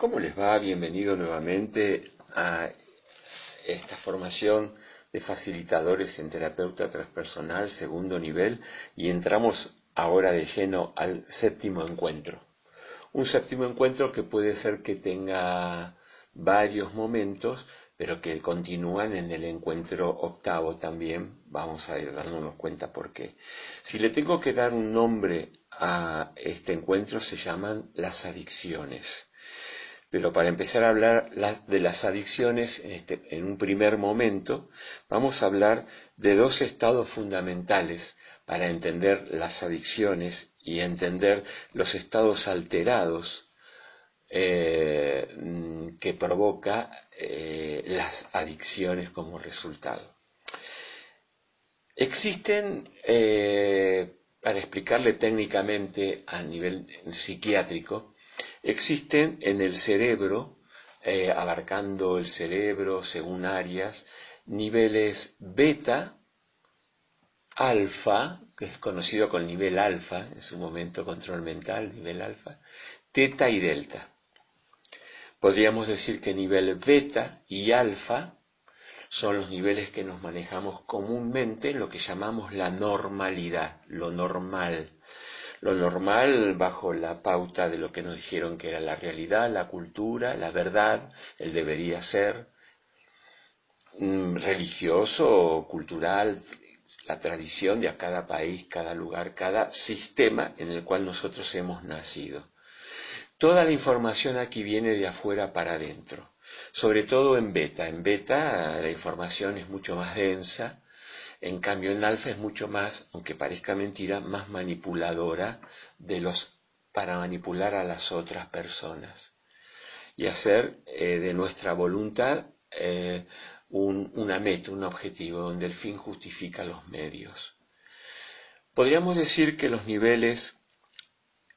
¿Cómo les va? Bienvenido nuevamente a esta formación de facilitadores en terapeuta transpersonal, segundo nivel, y entramos ahora de lleno al séptimo encuentro. Un séptimo encuentro que puede ser que tenga varios momentos, pero que continúan en el encuentro octavo también. Vamos a ir dándonos cuenta por qué. Si le tengo que dar un nombre a este encuentro, se llaman las adicciones. Pero para empezar a hablar de las adicciones, en, este, en un primer momento, vamos a hablar de dos estados fundamentales para entender las adicciones y entender los estados alterados eh, que provoca eh, las adicciones como resultado. Existen, eh, para explicarle técnicamente a nivel psiquiátrico, Existen en el cerebro, eh, abarcando el cerebro según áreas, niveles beta, alfa, que es conocido con nivel alfa, en su momento control mental, nivel alfa, teta y delta. Podríamos decir que nivel beta y alfa son los niveles que nos manejamos comúnmente en lo que llamamos la normalidad, lo normal lo normal bajo la pauta de lo que nos dijeron que era la realidad, la cultura, la verdad, el debería ser, mm, religioso, cultural, la tradición de a cada país, cada lugar, cada sistema en el cual nosotros hemos nacido. Toda la información aquí viene de afuera para adentro, sobre todo en beta. En beta la información es mucho más densa, en cambio, en alfa es mucho más, aunque parezca mentira, más manipuladora de los para manipular a las otras personas y hacer eh, de nuestra voluntad eh, una meta, un objetivo, donde el fin justifica los medios. Podríamos decir que los niveles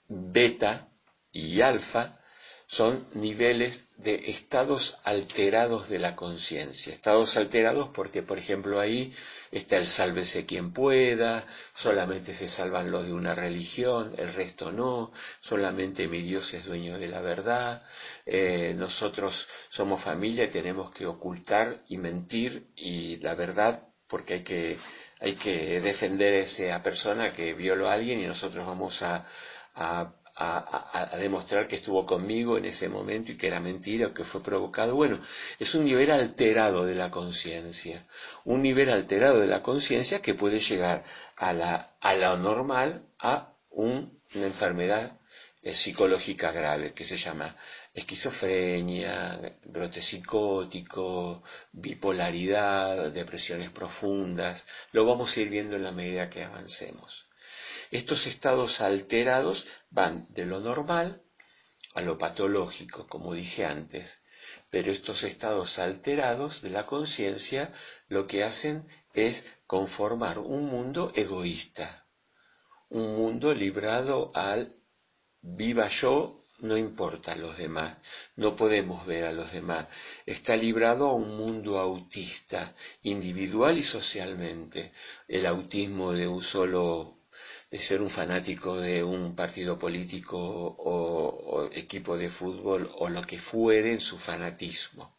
beta y alfa son niveles de estados alterados de la conciencia. Estados alterados porque, por ejemplo, ahí está el sálvese quien pueda, solamente se salvan los de una religión, el resto no, solamente mi Dios es dueño de la verdad, eh, nosotros somos familia y tenemos que ocultar y mentir y la verdad porque hay que, hay que defender a esa persona que violó a alguien y nosotros vamos a a, demostrar que estuvo conmigo en ese momento y que era mentira o que fue provocado. Bueno, es un nivel alterado de la conciencia, un nivel alterado de la conciencia que puede llegar a la, a lo normal a una enfermedad eh, psicológica grave que se llama esquizofrenia, brote psicótico, bipolaridad, depresiones profundas. Lo vamos a ir viendo en la medida que avancemos. Estos estados alterados van de lo normal a lo patológico, como dije antes, pero estos estados alterados de la conciencia lo que hacen es conformar un mundo egoísta, un mundo librado al viva yo, no importa a los demás, no podemos ver a los demás, está librado a un mundo autista, individual y socialmente, el autismo de un solo de ser un fanático de un partido político o, equipo de fútbol o lo que fuere en su fanatismo.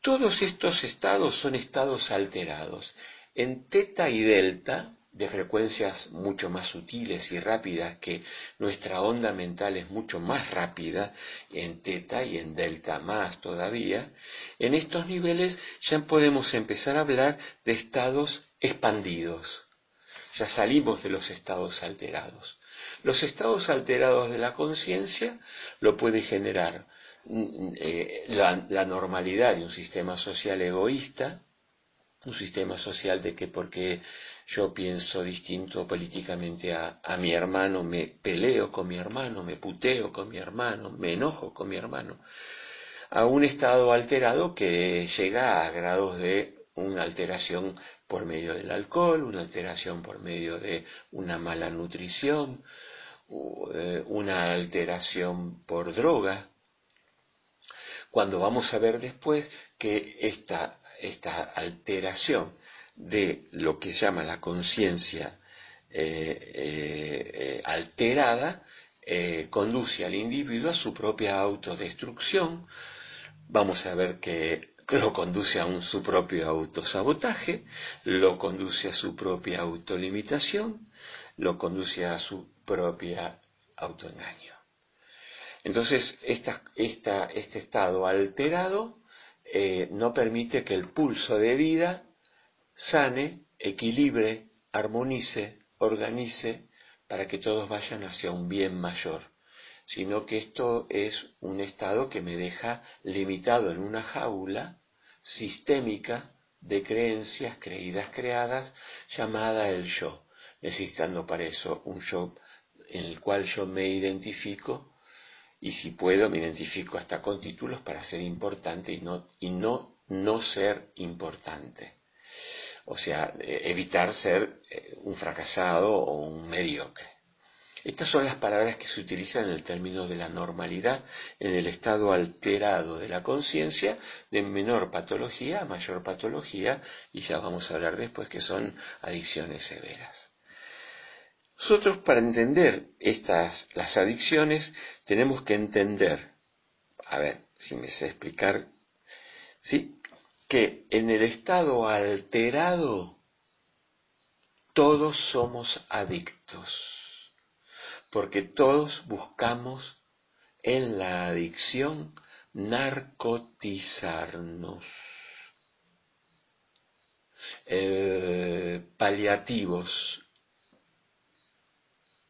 Todos estos estados son estados alterados. En teta y delta, de frecuencias mucho más sutiles y rápidas que nuestra onda mental es mucho más rápida, en teta y en delta más todavía, en estos niveles ya podemos empezar a hablar de estados expandidos ya salimos de los estados alterados. Los estados alterados de la conciencia lo puede generar mm, eh, la, normalidad de un sistema social egoísta, un sistema social de que porque yo pienso distinto políticamente a, mi hermano, me peleo con mi hermano, me puteo con mi hermano, me enojo con mi hermano, a un estado alterado que llega a grados de una alteración por medio del alcohol, una alteración por medio de una mala nutrición, eh, una alteración por droga, cuando vamos a ver después que esta, esta alteración de lo que llama la conciencia eh, eh, alterada conduce al individuo a su propia autodestrucción, vamos a ver que lo conduce a un, su propio autosabotaje, lo conduce a su propia autolimitación, lo conduce a su propia autoengaño. Entonces, este estado alterado eh, no permite que el pulso de vida sane, equilibre, armonice, organice, para que todos vayan hacia un bien mayor sino que esto es un estado que me deja limitado en una jaula sistémica de creencias creídas creadas llamada el yo, necesitando para eso un yo en el cual yo me identifico y si puedo me identifico hasta con títulos para ser importante y no, y no, no ser importante. O sea, eh, evitar ser eh, un fracasado o un mediocre. Estas son las palabras que se utilizan en el término de la normalidad, en el estado alterado de la conciencia, de menor patología a mayor patología, y ya vamos a hablar después que son adicciones severas. Nosotros para entender estas, las adicciones, tenemos que entender, a ver si me sé explicar, ¿sí? que en el estado alterado todos somos adictos porque todos buscamos en la adicción narcotizarnos. Eh, paliativos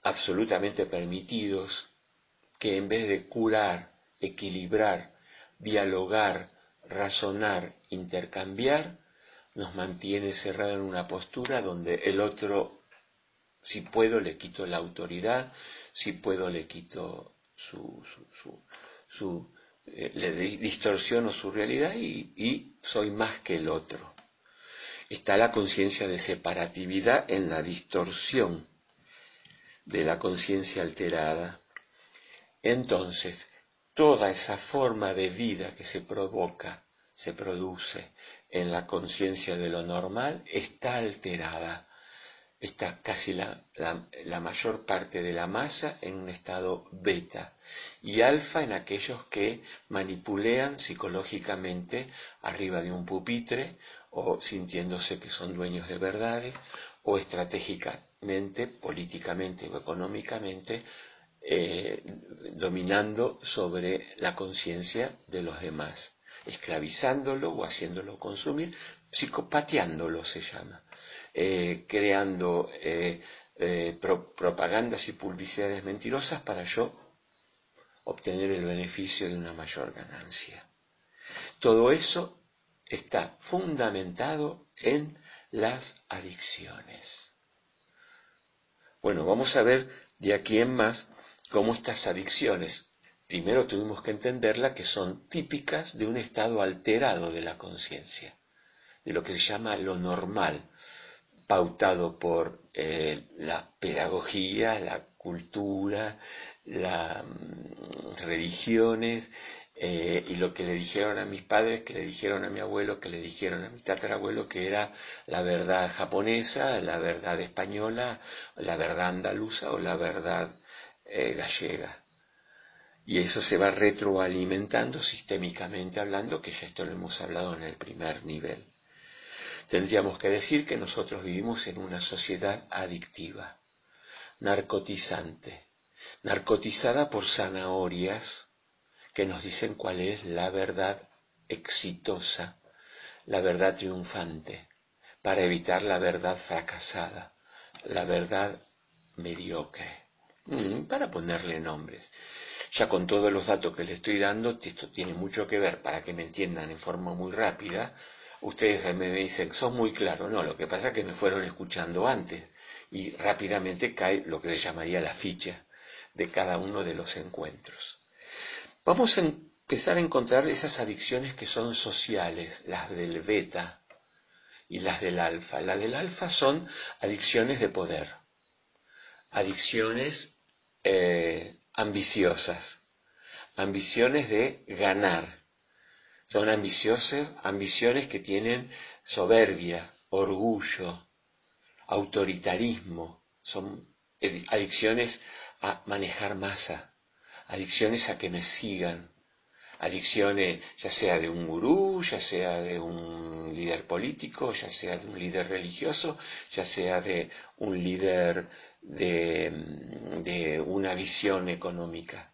absolutamente permitidos que en vez de curar, equilibrar, dialogar, razonar, intercambiar, nos mantiene cerrado en una postura donde el otro si puedo le quito la autoridad, si puedo le quito su, su, su, eh, le distorsiono su realidad y, y soy más que el otro. Está la conciencia de separatividad en la distorsión de la conciencia alterada. Entonces, toda esa forma de vida que se provoca, se produce en la conciencia de lo normal, está alterada está casi la, mayor parte de la masa en un estado beta y alfa en aquellos que manipulean psicológicamente arriba de un pupitre o sintiéndose que son dueños de verdades o estratégicamente, políticamente o económicamente eh, dominando sobre la conciencia de los demás, esclavizándolo o haciéndolo consumir, psicopateándolo se llama. Eh, creando eh, eh, propagandas y publicidades mentirosas para yo obtener el beneficio de una mayor ganancia. Todo eso está fundamentado en las adicciones. Bueno, vamos a ver de aquí en más cómo estas adicciones, primero tuvimos que entenderla que son típicas de un estado alterado de la conciencia, de lo que se llama lo normal, pautado por eh, la pedagogía, la cultura, las mm, religiones eh, y lo que le dijeron a mis padres, que le dijeron a mi abuelo, que le dijeron a mi tatarabuelo, que era la verdad japonesa, la verdad española, la verdad andaluza o la verdad eh, gallega. Y eso se va retroalimentando sistémicamente hablando, que ya esto lo hemos hablado en el primer nivel. Tendríamos que decir que nosotros vivimos en una sociedad adictiva, narcotizante, narcotizada por zanahorias que nos dicen cuál es la verdad exitosa, la verdad triunfante, para evitar la verdad fracasada, la verdad mediocre, mm, para ponerle nombres. Ya con todos los datos que le estoy dando, esto tiene mucho que ver, para que me entiendan en forma muy rápida, Ustedes me dicen, son muy claros. No, lo que pasa es que me fueron escuchando antes y rápidamente cae lo que se llamaría la ficha de cada uno de los encuentros. Vamos a empezar a encontrar esas adicciones que son sociales, las del beta y las del alfa. Las del alfa son adicciones de poder, adicciones eh, ambiciosas, ambiciones de ganar. Son ambiciosas, ambiciones que tienen soberbia, orgullo, autoritarismo, son adicciones a manejar masa, adicciones a que me sigan, adicciones ya sea de un gurú, ya sea de un líder político, ya sea de un líder religioso, ya sea de un líder de, una visión económica.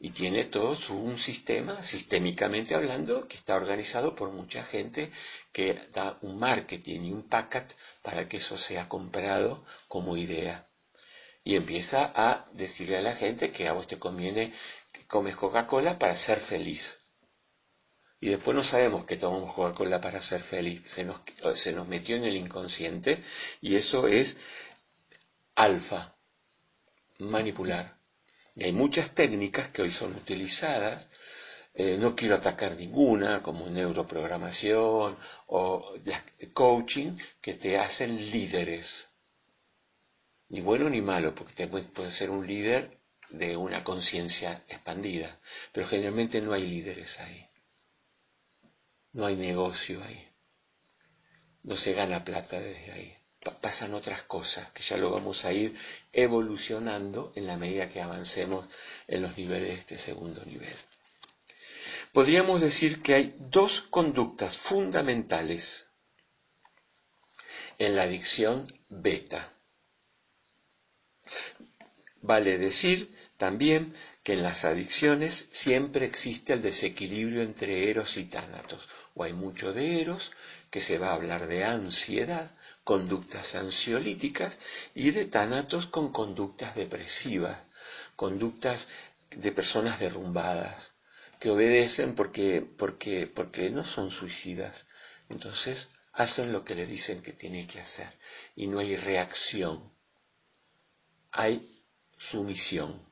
Y tiene todo un sistema, sistémicamente hablando, que está organizado por mucha gente que da un marketing y un packet para que eso sea comprado como idea. Y empieza a decirle a la gente que a vos te conviene que comes Coca-Cola para ser feliz. Y después no sabemos que tomamos Coca-Cola para ser feliz. Se nos, se nos metió en el inconsciente y eso es alfa, manipular. Hay muchas técnicas que hoy son utilizadas, eh, no quiero atacar ninguna, como neuroprogramación o coaching, que te hacen líderes. Ni bueno ni malo, porque te puedes ser un líder de una conciencia expandida, pero generalmente no hay líderes ahí. No hay negocio ahí. No se gana plata desde ahí pasan otras cosas que ya lo vamos a ir evolucionando en la medida que avancemos en los niveles de este segundo nivel. Podríamos decir que hay dos conductas fundamentales en la adicción beta. Vale decir también que en las adicciones siempre existe el desequilibrio entre eros y tánatos, o hay mucho de eros, que se va a hablar de ansiedad, conductas ansiolíticas y de tánatos con conductas depresivas, conductas de personas derrumbadas, que obedecen porque, porque, porque no son suicidas. Entonces hacen lo que le dicen que tiene que hacer y no hay reacción, hay sumisión.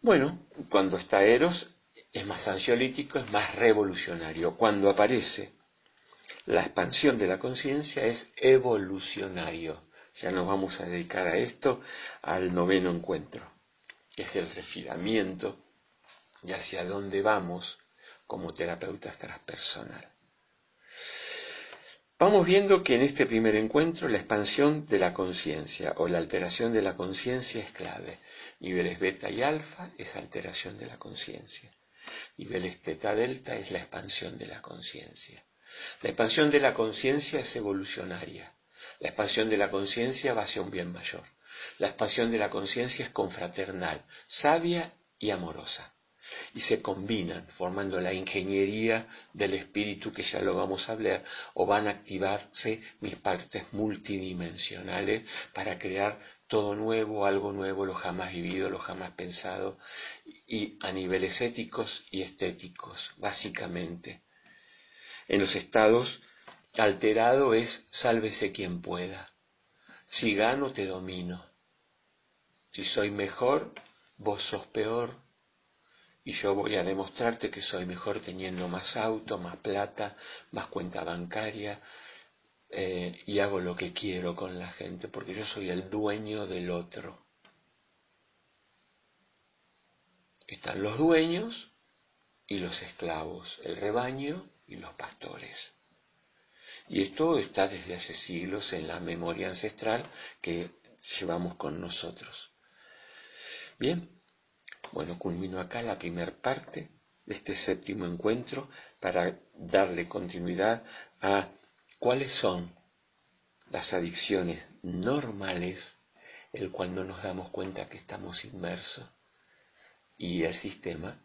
Bueno, cuando está Eros es más ansiolítico, es más revolucionario. Cuando aparece la expansión de la conciencia es evolucionario. Ya nos vamos a dedicar a esto al noveno encuentro, que es el refinamiento y hacia dónde vamos como terapeutas transpersonal. Vamos viendo que en este primer encuentro la expansión de la conciencia o la alteración de la conciencia es clave. Niveles beta y alfa es alteración de la conciencia. Niveles teta delta es la expansión de la conciencia. La expansión de la conciencia es evolucionaria. La expansión de la conciencia va hacia un bien mayor. La expansión de la conciencia es confraternal, sabia y amorosa. Y se combinan formando la ingeniería del espíritu que ya lo vamos a hablar, o van a activarse mis partes multidimensionales para crear todo nuevo, algo nuevo, lo jamás vivido, lo jamás pensado, y a niveles éticos y estéticos, básicamente. En los estados, alterado es sálvese quien pueda. Si gano, te domino. Si soy mejor, vos sos peor. Y yo voy a demostrarte que soy mejor teniendo más auto, más plata, más cuenta bancaria, eh, y hago lo que quiero con la gente, porque yo soy el dueño del otro. Están los dueños y los esclavos, el rebaño y los pastores. Y esto está desde hace siglos en la memoria ancestral que llevamos con nosotros. Bien, bueno, culmino acá la primera parte de este séptimo encuentro para darle continuidad a ¿Cuáles son las adicciones normales, el cuando nos damos cuenta que estamos inmersos y el sistema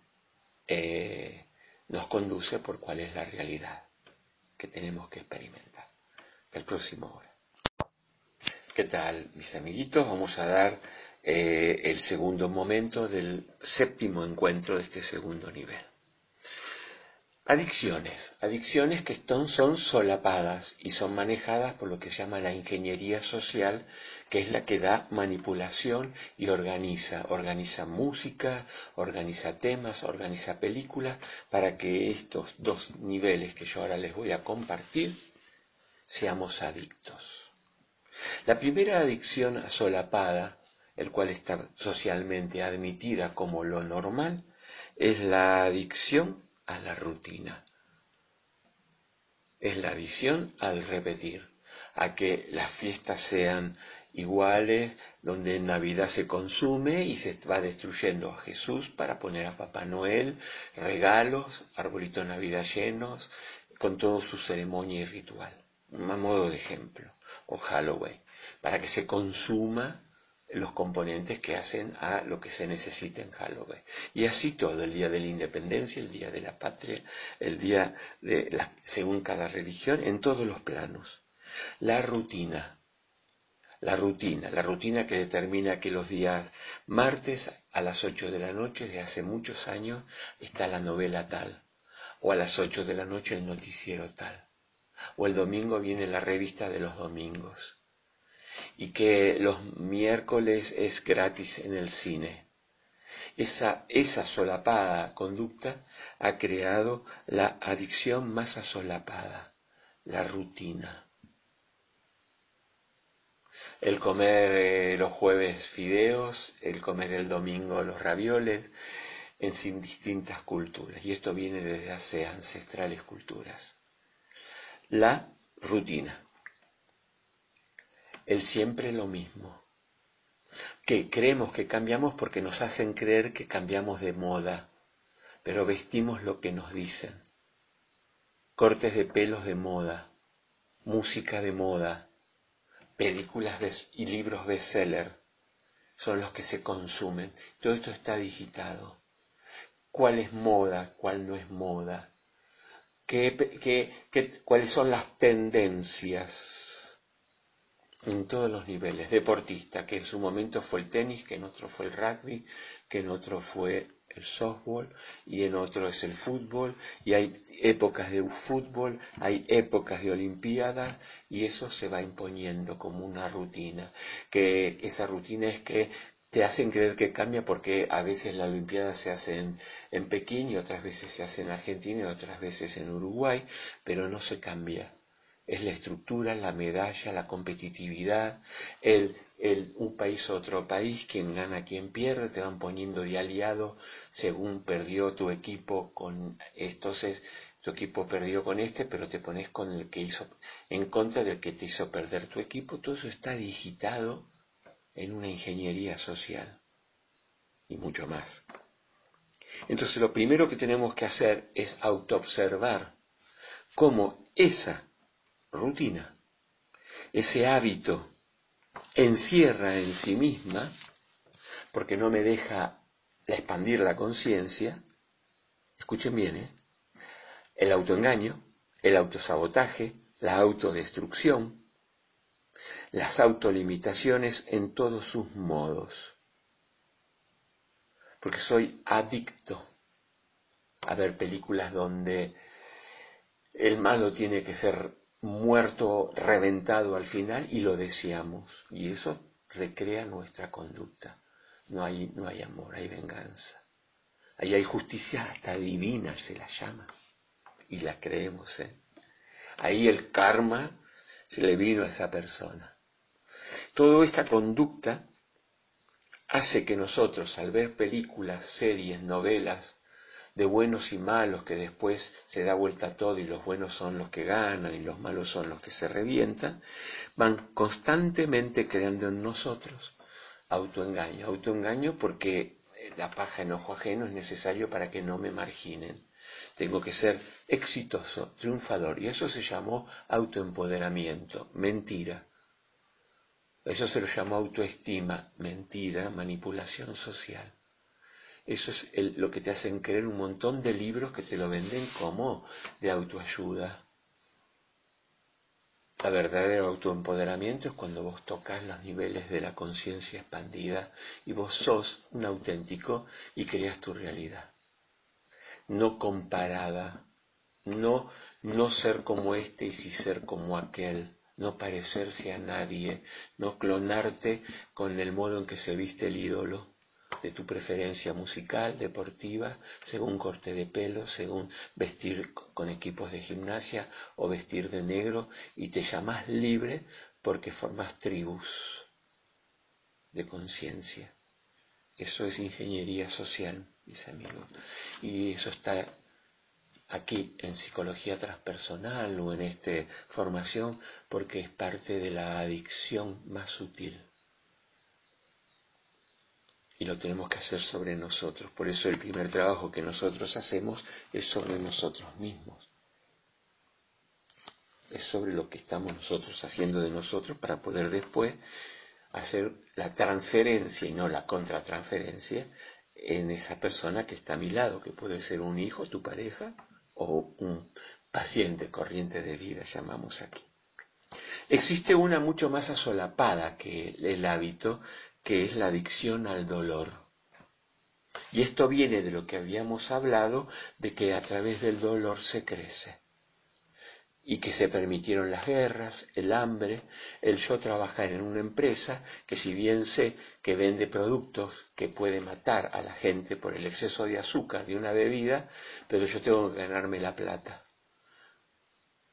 eh, nos conduce por cuál es la realidad que tenemos que experimentar? El próximo hora. ¿Qué tal, mis amiguitos? Vamos a dar eh, el segundo momento del séptimo encuentro de este segundo nivel. Adicciones. Adicciones que son solapadas y son manejadas por lo que se llama la ingeniería social, que es la que da manipulación y organiza. Organiza música, organiza temas, organiza películas, para que estos dos niveles que yo ahora les voy a compartir seamos adictos. La primera adicción solapada, el cual está socialmente admitida como lo normal, es la adicción a la rutina. Es la adicción al repetir, a que las fiestas sean iguales, donde en Navidad se consume y se va destruyendo a Jesús para poner a Papá Noel, regalos, arbolitos de Navidad llenos, con todo su ceremonia y ritual. A modo de ejemplo, o Halloween, para que se consuma los componentes que hacen a lo que se necesita en Halloween. Y así todo, el día de la independencia, el día de la patria, el día de la, según cada religión, en todos los planos. La rutina. La rutina, la rutina que determina que los días martes a las 8 de la noche de hace muchos años está la novela tal, o a las 8 de la noche el noticiero tal, o el domingo viene la revista de los domingos y que los miércoles es gratis en el cine. Esa, esa solapada conducta ha creado la adicción más asolapada, la rutina. El comer eh, los jueves fideos, el comer el domingo los ravioles, en distintas culturas. Y esto viene desde hace ancestrales culturas. La rutina el siempre lo mismo. Que creemos que cambiamos porque nos hacen creer que cambiamos de moda, pero vestimos lo que nos dicen. Cortes de pelos de moda, música de moda, películas y libros bestseller son los que se consumen. Todo esto está digitado. ¿Cuál es moda? ¿Cuál no es moda? cuáles son las tendencias? En todos los niveles, deportista, que en su momento fue el tenis, que en otro fue el rugby, que en otro fue el softball y en otro es el fútbol y hay épocas de fútbol, hay épocas de olimpiadas y eso se va imponiendo como una rutina, que esa rutina es que te hacen creer que cambia porque a veces la olimpiada se hace en, en Pekín y otras veces se hace en Argentina y otras veces en Uruguay, pero no se cambia es la estructura, la medalla, la competitividad, el, el, un país otro país, quien gana, quien pierde, te van poniendo de aliado según perdió tu equipo con, entonces tu equipo perdió con este, pero te pones con el que hizo, en contra del que te hizo perder tu equipo, todo eso está digitado en una ingeniería social y mucho más. Entonces lo primero que tenemos que hacer es autoobservar cómo esa rutina. Ese hábito encierra en sí misma, porque no me deja expandir la conciencia, escuchen bien, ¿eh? el autoengaño, el autosabotaje, la autodestrucción, las autolimitaciones en todos sus modos. Porque soy adicto a ver películas donde el malo tiene que ser muerto, reventado al final y lo deseamos. Y eso recrea nuestra conducta. No hay, no hay amor, hay venganza. Ahí hay justicia hasta divina, se la llama. Y la creemos. ¿eh? Ahí el karma se le vino a esa persona. Toda esta conducta hace que nosotros, al ver películas, series, novelas, de buenos y malos que después se da vuelta todo y los buenos son los que ganan y los malos son los que se revientan, van constantemente creando en nosotros autoengaño. Autoengaño porque la paja en ojo ajeno es necesario para que no me marginen. Tengo que ser exitoso, triunfador. Y eso se llamó autoempoderamiento, mentira. Eso se lo llamó autoestima, mentira, manipulación social. Eso es lo que te hacen creer un montón de libros que te lo venden como de autoayuda. La verdadero autoempoderamiento es cuando vos tocas los niveles de la conciencia expandida y vos sos un auténtico y creas tu realidad. No comparada no, no ser como este y sí ser como aquel, no parecerse a nadie, no clonarte con el modo en que se viste el ídolo de tu preferencia musical, deportiva, según corte de pelo, según vestir con equipos de gimnasia o vestir de negro y te llamas libre porque formas tribus de conciencia. Eso es ingeniería social, mis amigos. Y eso está aquí en psicología transpersonal o en esta formación porque es parte de la adicción más sutil. Y lo tenemos que hacer sobre nosotros. Por eso el primer trabajo que nosotros hacemos es sobre nosotros mismos. Es sobre lo que estamos nosotros haciendo de nosotros para poder después hacer la transferencia y no la contratransferencia en esa persona que está a mi lado, que puede ser un hijo, tu pareja, o un paciente corriente de vida, llamamos aquí. Existe una mucho más asolapada que el hábito, que es la adicción al dolor. Y esto viene de lo que habíamos hablado, de que a través del dolor se crece y que se permitieron las guerras, el hambre, el yo trabajar en una empresa que si bien sé que vende productos que puede matar a la gente por el exceso de azúcar de una bebida, pero yo tengo que ganarme la plata.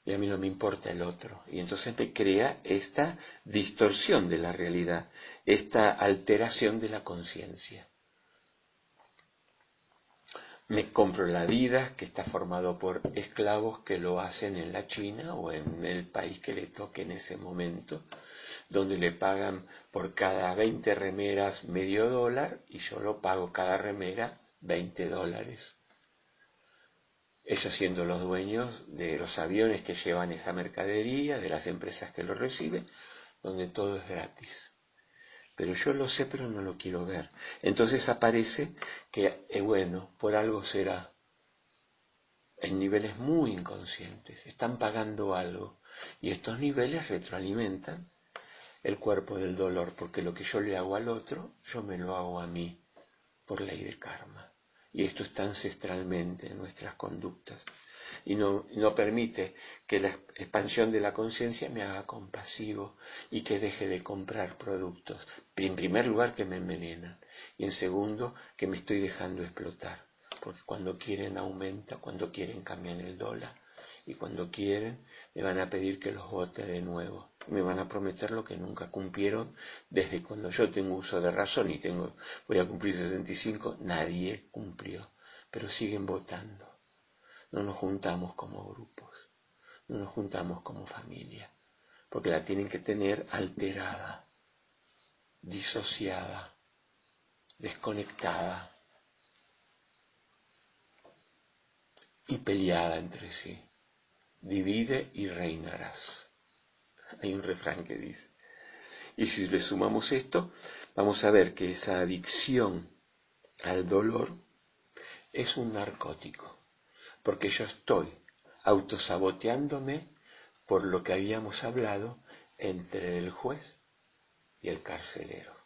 Y a mí no me importa el otro. Y entonces me crea esta distorsión de la realidad, esta alteración de la conciencia me compro la vida que está formado por esclavos que lo hacen en la China o en el país que le toque en ese momento, donde le pagan por cada 20 remeras medio dólar y yo lo pago cada remera 20 dólares. Ellos siendo los dueños de los aviones que llevan esa mercadería, de las empresas que lo reciben, donde todo es gratis pero yo lo sé, pero no lo quiero ver. Entonces aparece que, eh, bueno, por algo será. En niveles muy inconscientes, están pagando algo. Y estos niveles retroalimentan el cuerpo del dolor, porque lo que yo le hago al otro, yo me lo hago a mí, por ley de karma. Y esto está ancestralmente en nuestras conductas y no, no permite que la expansión de la conciencia me haga compasivo y que deje de comprar productos. En primer lugar, que me envenenan y en segundo, que me estoy dejando explotar. Porque cuando quieren aumenta, cuando quieren cambian el dólar y cuando quieren me van a pedir que los vote de nuevo. Me van a prometer lo que nunca cumplieron desde cuando yo tengo uso de razón y tengo, voy a cumplir 65, nadie cumplió, pero siguen votando no nos juntamos como grupos, no nos juntamos como familia, porque la tienen que tener alterada, disociada, desconectada y peleada entre sí. Divide y reinarás. Hay un refrán que dice. Y si le sumamos esto, vamos a ver que esa adicción al dolor es un narcótico porque yo estoy autosaboteándome por lo que habíamos hablado entre el juez y el carcelero.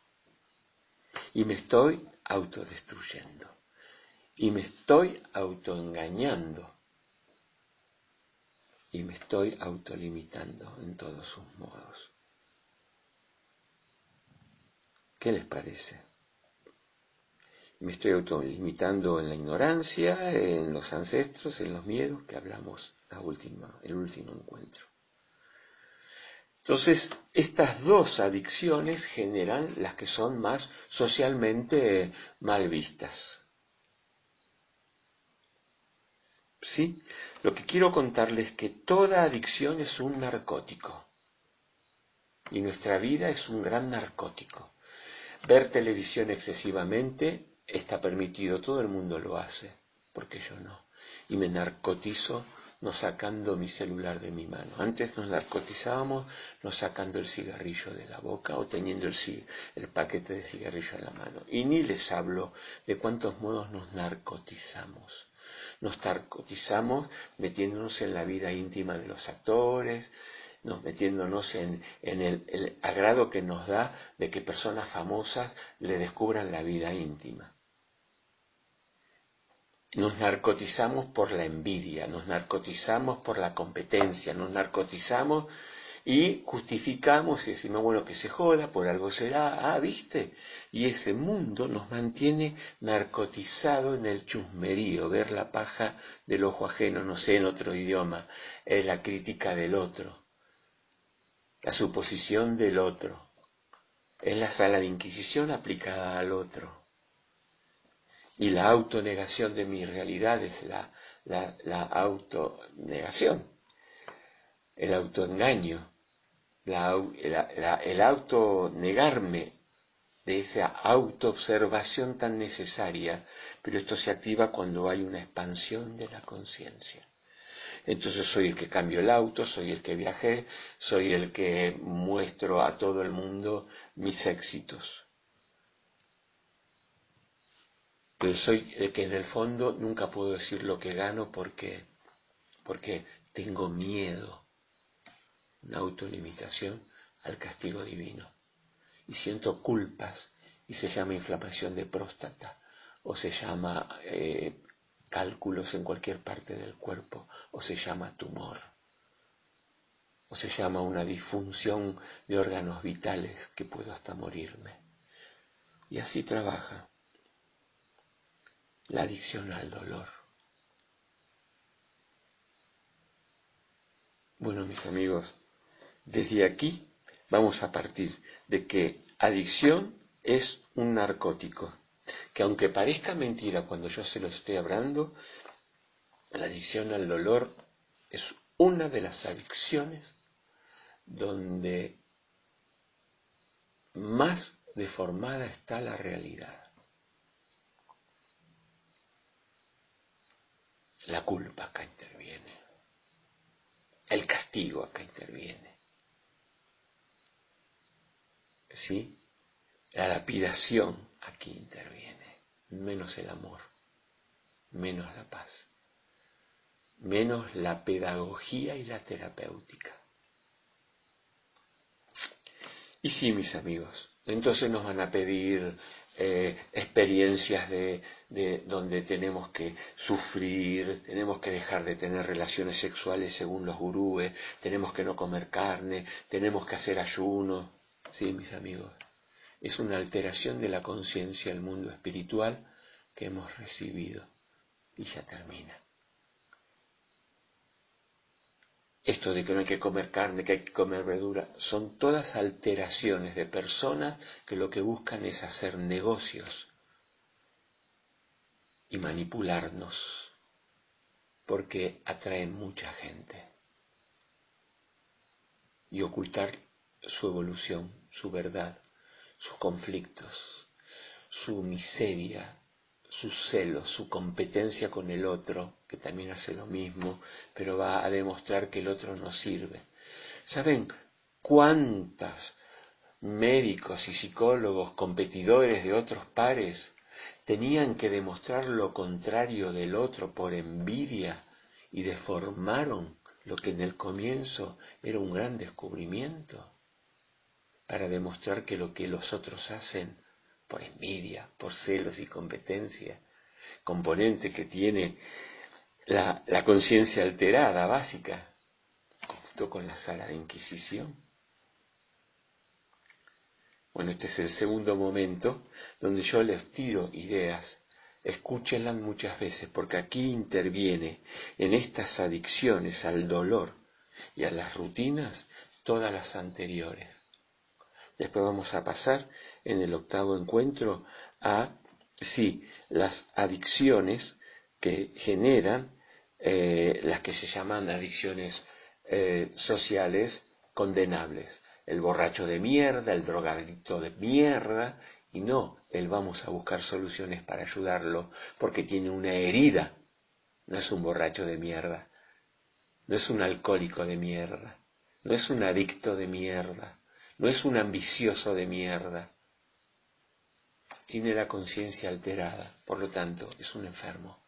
Y me estoy autodestruyendo. Y me estoy autoengañando. Y me estoy autolimitando en todos sus modos. ¿Qué les parece? me estoy autolimitando en la ignorancia, en los ancestros, en los miedos que hablamos la última, el último encuentro. Entonces, estas dos adicciones generan las que son más socialmente mal vistas. ¿Sí? Lo que quiero contarles es que toda adicción es un narcótico. Y nuestra vida es un gran narcótico. Ver televisión excesivamente está permitido, todo el mundo lo hace, porque yo no. Y me narcotizo no sacando mi celular de mi mano. Antes nos narcotizábamos no sacando el cigarrillo de la boca o teniendo el, el paquete de cigarrillo en la mano. Y ni les hablo de cuántos modos nos narcotizamos. Nos narcotizamos metiéndonos en la vida íntima de los actores, nos metiéndonos en, el, el agrado que nos da de que personas famosas le descubran la vida íntima. nos narcotizamos por la envidia, nos narcotizamos por la competencia, nos narcotizamos y justificamos y decimos, bueno, que se joda, por algo será, ah, viste, y ese mundo nos mantiene narcotizado en el chusmerío, ver la paja del ojo ajeno, no sé, en otro idioma, es la crítica del otro, la suposición del otro, es la sala de inquisición aplicada al otro. Y la autonegación de mi realidad es la, la, autonegación, el autoengaño, el autonegarme de esa autoobservación tan necesaria, pero esto se activa cuando hay una expansión de la conciencia. Entonces soy el que cambio el auto, soy el que viajé, soy el que muestro a todo el mundo mis éxitos. Pero soy el que en el fondo nunca puedo decir lo que gano porque, porque tengo miedo, una autolimitación al castigo divino. Y siento culpas y se llama inflamación de próstata o se llama eh, cálculos en cualquier parte del cuerpo o se llama tumor o se llama una disfunción de órganos vitales que puedo hasta morirme. Y así trabaja la adicción al dolor. Bueno, mis amigos, desde aquí vamos a partir de que adicción es un narcótico que aunque parezca mentira cuando yo se lo estoy hablando, la adicción al dolor es una de las adicciones donde más deformada está la realidad. La culpa acá interviene. El castigo acá interviene. ¿Sí? La lapidación aquí interviene, menos el amor, menos la paz, menos la pedagogía y la terapéutica. Y sí, mis amigos, entonces nos van a pedir eh, experiencias de, de, donde tenemos que sufrir, tenemos que dejar de tener relaciones sexuales según los gurúes, tenemos que no comer carne, tenemos que hacer ayuno. Sí, mis amigos, es una alteración de la conciencia del mundo espiritual que hemos recibido. Y ya termina. Esto de que no hay que comer carne, que hay que comer verdura, son todas alteraciones de personas que lo que buscan es hacer negocios y manipularnos, porque atraen mucha gente. Y ocultar su evolución, su verdad sus conflictos, su miseria, su celo, su competencia con el otro, que también hace lo mismo, pero va a demostrar que el otro no sirve. ¿Saben cuántas médicos y psicólogos competidores de otros pares tenían que demostrar lo contrario del otro por envidia y deformaron lo que en el comienzo era un gran descubrimiento? Para demostrar que lo que los otros hacen por envidia, por celos y competencia, componente que tiene la, conciencia alterada básica, junto con la sala de Inquisición. Bueno, este es el segundo momento donde yo les tiro ideas. Escúchenlas muchas veces, porque aquí interviene en estas adicciones al dolor y a las rutinas todas las anteriores. Después vamos a pasar en el octavo encuentro a, sí, las adicciones que generan eh, las que se llaman adicciones eh, sociales condenables. El borracho de mierda, el drogadicto de mierda, y no, él vamos a buscar soluciones para ayudarlo porque tiene una herida. No es un borracho de mierda, no es un alcohólico de mierda, no es un adicto de mierda, no es un ambicioso de mierda. Tiene la conciencia alterada, por lo tanto, es un enfermo.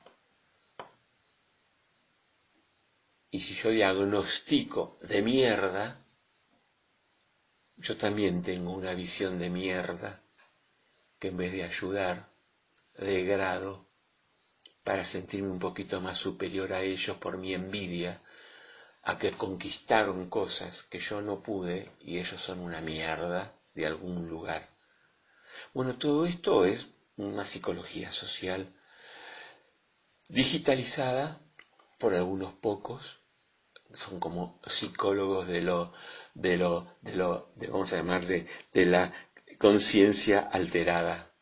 Y si yo diagnostico de mierda, yo también tengo una visión de mierda que en vez de ayudar, degrado para sentirme un poquito más superior a ellos por mi envidia, a que conquistaron cosas que yo no pude y ellos son una mierda de algún lugar. Bueno, todo esto es una psicología social digitalizada por algunos pocos, son como psicólogos de lo, de lo, de lo, de, vamos a llamarle, de la conciencia alterada,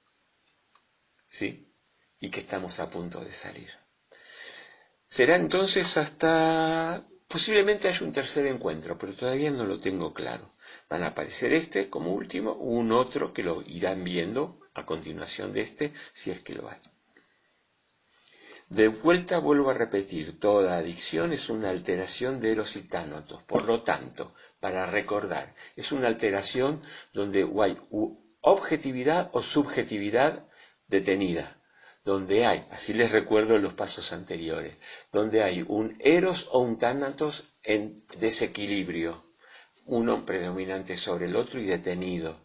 ¿sí? Y que estamos a punto de salir. Será entonces hasta Posiblemente haya un tercer encuentro, pero todavía no lo tengo claro. Van a aparecer este como último, un otro que lo irán viendo a continuación de este, si es que lo hay. De vuelta vuelvo a repetir, toda adicción es una alteración de los citánotos. Por lo tanto, para recordar, es una alteración donde hay objetividad o subjetividad detenida donde hay, así les recuerdo los pasos anteriores, donde hay un eros o un tánatos en desequilibrio, uno predominante sobre el otro y detenido,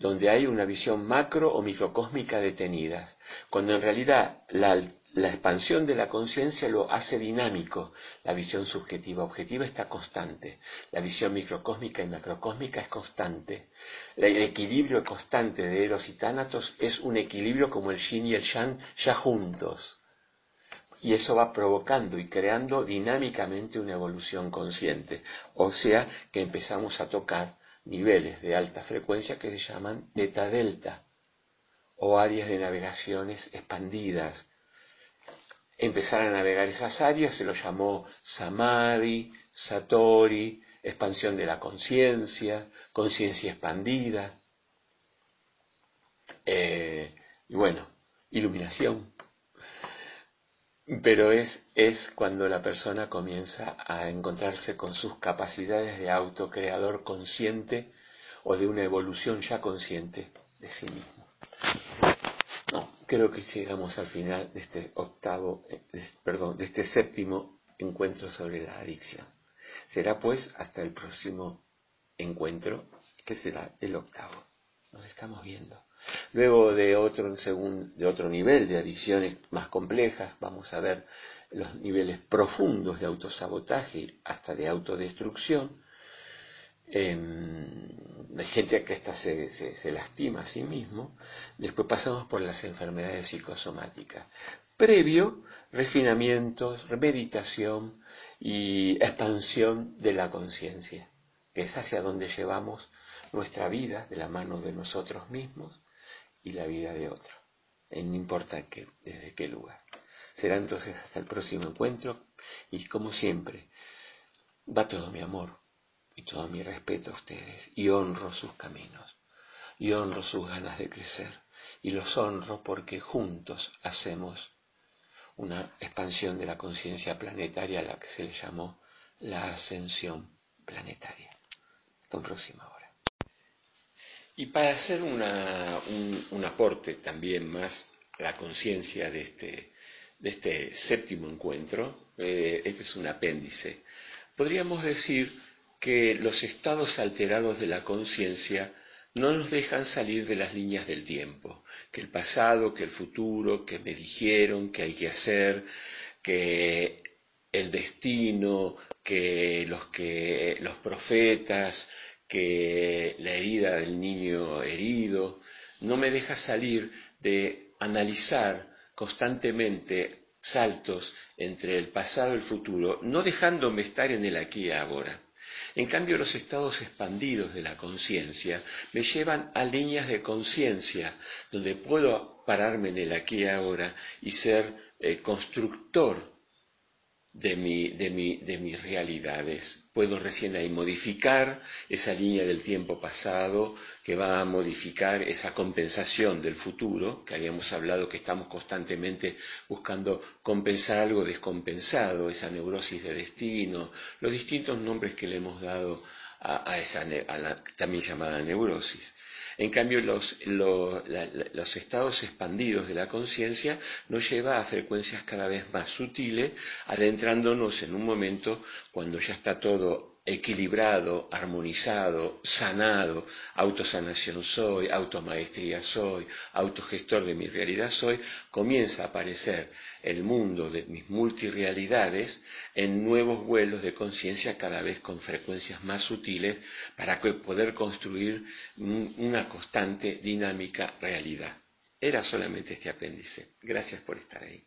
donde hay una visión macro o microcósmica detenidas, cuando en realidad la la expansión de la conciencia lo hace dinámico. La visión subjetiva objetiva está constante. La visión microcósmica y macrocósmica es constante. El equilibrio constante de Eros y Tánatos es un equilibrio como el Yin y el Yang ya juntos. Y eso va provocando y creando dinámicamente una evolución consciente. O sea que empezamos a tocar niveles de alta frecuencia que se llaman teta delta o áreas de navegaciones expandidas empezar a navegar esas áreas, se lo llamó Samadhi, Satori, expansión de la conciencia, conciencia expandida, eh, y bueno, iluminación. Pero es, es cuando la persona comienza a encontrarse con sus capacidades de autocreador consciente o de una evolución ya consciente de sí mismo creo que llegamos al final de este octavo, eh, perdón, de este séptimo encuentro sobre la adicción. Será pues hasta el próximo encuentro, que será el octavo. Nos estamos viendo. Luego de otro, de otro nivel de adicciones más complejas, vamos a ver los niveles profundos de autosabotaje hasta de autodestrucción. Em, hay gente que esta se, se, lastima a sí mismo. Después pasamos por las enfermedades psicosomáticas. Previo, refinamientos, meditación y expansión de la conciencia, que es hacia donde llevamos nuestra vida de la mano de nosotros mismos y la vida de otro, no importa qué, desde qué lugar. Será entonces hasta el próximo encuentro y como siempre, va todo mi amor y todo mi respeto a ustedes y honro sus caminos y honro sus ganas de crecer y los honro porque juntos hacemos una expansión de la conciencia planetaria a la que se le llamó la ascensión planetaria. Hasta una próxima hora. Y para hacer un, aporte también más a la conciencia de este, de este séptimo encuentro, eh, este es un apéndice, podríamos decir que los estados alterados de la conciencia no nos dejan salir de las líneas del tiempo, que el pasado, que el futuro, que me dijeron, que hay que hacer, que el destino, que los, que los profetas, que la herida del niño herido, no me deja salir de analizar constantemente saltos entre el pasado y el futuro, no dejándome estar en el aquí y ahora. En cambio, los estados expandidos de la conciencia me llevan a líneas de conciencia, donde puedo pararme en el aquí y ahora y ser eh, constructor de, de mis realidades puedo recién ahí modificar esa línea del tiempo pasado que va a modificar esa compensación del futuro, que habíamos hablado que estamos constantemente buscando compensar algo descompensado, esa neurosis de destino, los distintos nombres que le hemos dado a, esa la también llamada neurosis. En cambio, los, los, estados expandidos de la conciencia nos lleva a frecuencias cada vez más sutiles, adentrándonos en un momento cuando ya está todo equilibrado, armonizado, sanado, autosanación soy, automaestría soy, autogestor de mi realidad soy, comienza a aparecer el mundo de mis multirealidades en nuevos vuelos de conciencia cada vez con frecuencias más sutiles para poder construir una constante, dinámica realidad. Era solamente este apéndice. Gracias por estar ahí.